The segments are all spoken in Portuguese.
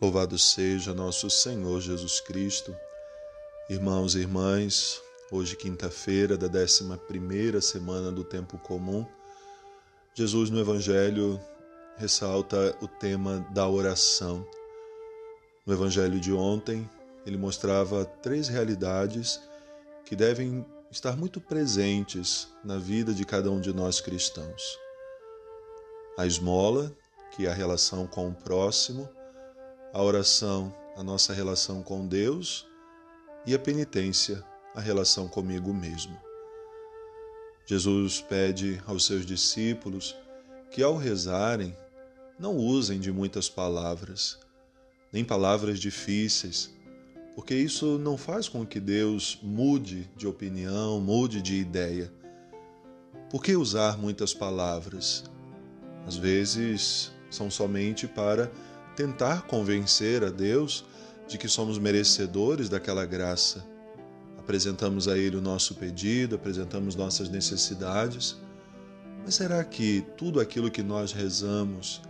Louvado seja nosso Senhor Jesus Cristo. Irmãos e irmãs, hoje quinta-feira da 11ª semana do tempo comum, Jesus no evangelho ressalta o tema da oração. No evangelho de ontem, ele mostrava três realidades que devem estar muito presentes na vida de cada um de nós cristãos. A esmola, que é a relação com o próximo, a oração, a nossa relação com Deus e a penitência, a relação comigo mesmo. Jesus pede aos seus discípulos que, ao rezarem, não usem de muitas palavras, nem palavras difíceis, porque isso não faz com que Deus mude de opinião, mude de ideia. Por que usar muitas palavras? Às vezes são somente para tentar convencer a Deus de que somos merecedores daquela graça. Apresentamos a Ele o nosso pedido, apresentamos nossas necessidades, mas será que tudo aquilo que nós rezamos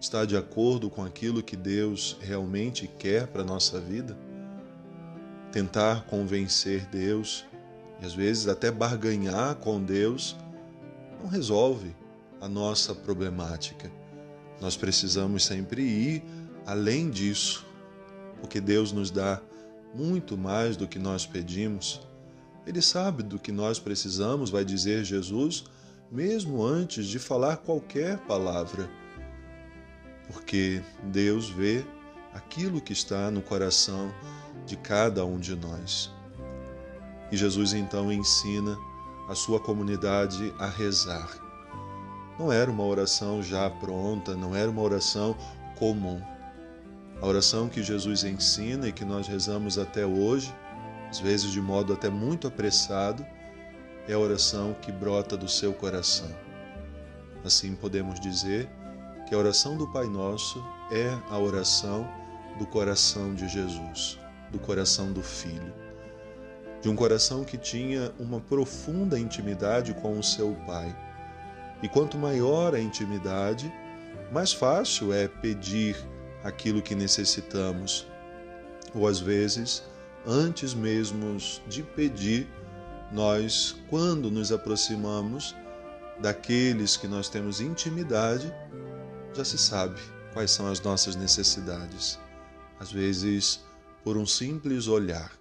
está de acordo com aquilo que Deus realmente quer para a nossa vida? Tentar convencer Deus e às vezes até barganhar com Deus não resolve a nossa problemática. Nós precisamos sempre ir além disso, porque Deus nos dá muito mais do que nós pedimos. Ele sabe do que nós precisamos, vai dizer Jesus, mesmo antes de falar qualquer palavra. Porque Deus vê aquilo que está no coração de cada um de nós. E Jesus então ensina a sua comunidade a rezar não era uma oração já pronta, não era uma oração comum. A oração que Jesus ensina e que nós rezamos até hoje, às vezes de modo até muito apressado, é a oração que brota do seu coração. Assim podemos dizer que a oração do Pai Nosso é a oração do coração de Jesus, do coração do Filho. De um coração que tinha uma profunda intimidade com o seu Pai e quanto maior a intimidade, mais fácil é pedir aquilo que necessitamos. Ou às vezes, antes mesmo de pedir, nós, quando nos aproximamos daqueles que nós temos intimidade, já se sabe quais são as nossas necessidades. Às vezes, por um simples olhar.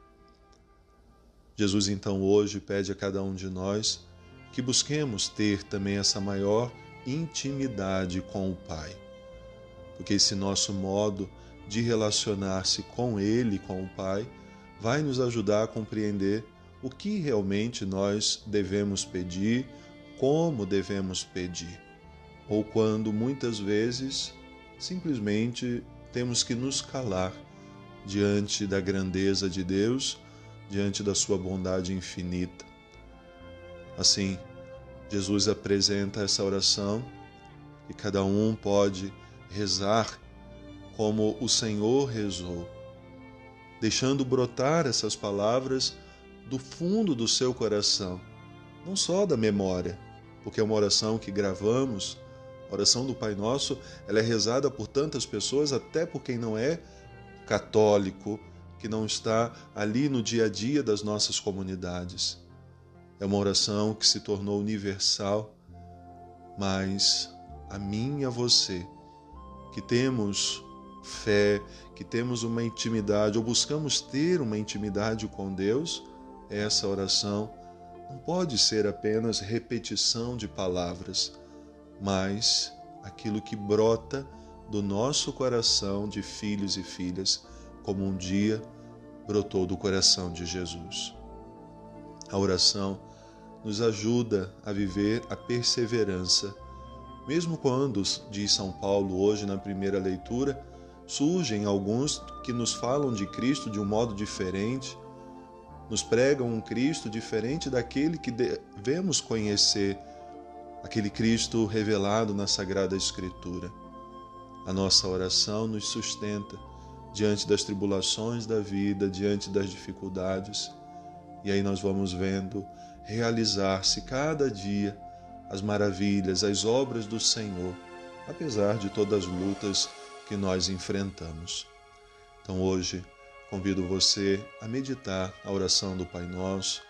Jesus então hoje pede a cada um de nós que busquemos ter também essa maior intimidade com o Pai. Porque esse nosso modo de relacionar-se com Ele, com o Pai, vai nos ajudar a compreender o que realmente nós devemos pedir, como devemos pedir, ou quando muitas vezes simplesmente temos que nos calar diante da grandeza de Deus, diante da Sua bondade infinita. Assim, Jesus apresenta essa oração e cada um pode rezar como o Senhor rezou, deixando brotar essas palavras do fundo do seu coração, não só da memória, porque é uma oração que gravamos, a oração do Pai Nosso, ela é rezada por tantas pessoas, até por quem não é católico, que não está ali no dia a dia das nossas comunidades. É uma oração que se tornou universal, mas a mim e a você, que temos fé, que temos uma intimidade ou buscamos ter uma intimidade com Deus, essa oração não pode ser apenas repetição de palavras, mas aquilo que brota do nosso coração de filhos e filhas, como um dia brotou do coração de Jesus. A oração nos ajuda a viver a perseverança. Mesmo quando, diz São Paulo hoje na primeira leitura, surgem alguns que nos falam de Cristo de um modo diferente, nos pregam um Cristo diferente daquele que devemos conhecer, aquele Cristo revelado na Sagrada Escritura. A nossa oração nos sustenta diante das tribulações da vida, diante das dificuldades. E aí nós vamos vendo realizar-se cada dia as maravilhas, as obras do Senhor, apesar de todas as lutas que nós enfrentamos. Então hoje convido você a meditar a oração do Pai Nosso,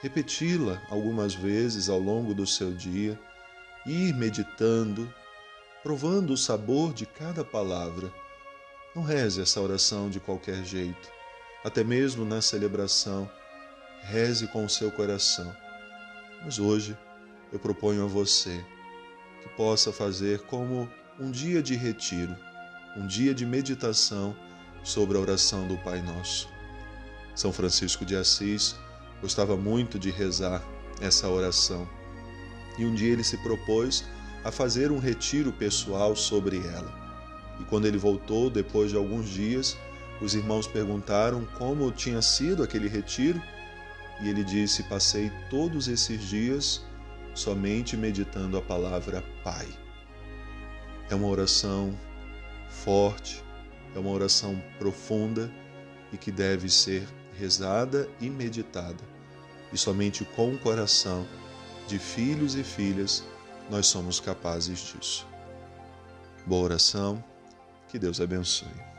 repeti-la algumas vezes ao longo do seu dia, ir meditando, provando o sabor de cada palavra. Não reze essa oração de qualquer jeito, até mesmo na celebração. Reze com o seu coração. Mas hoje eu proponho a você que possa fazer como um dia de retiro, um dia de meditação sobre a oração do Pai Nosso. São Francisco de Assis gostava muito de rezar essa oração e um dia ele se propôs a fazer um retiro pessoal sobre ela. E quando ele voltou, depois de alguns dias, os irmãos perguntaram como tinha sido aquele retiro e ele disse: Passei todos esses dias somente meditando a palavra Pai. É uma oração forte, é uma oração profunda e que deve ser rezada e meditada. E somente com o coração de filhos e filhas nós somos capazes disso. Boa oração, que Deus abençoe.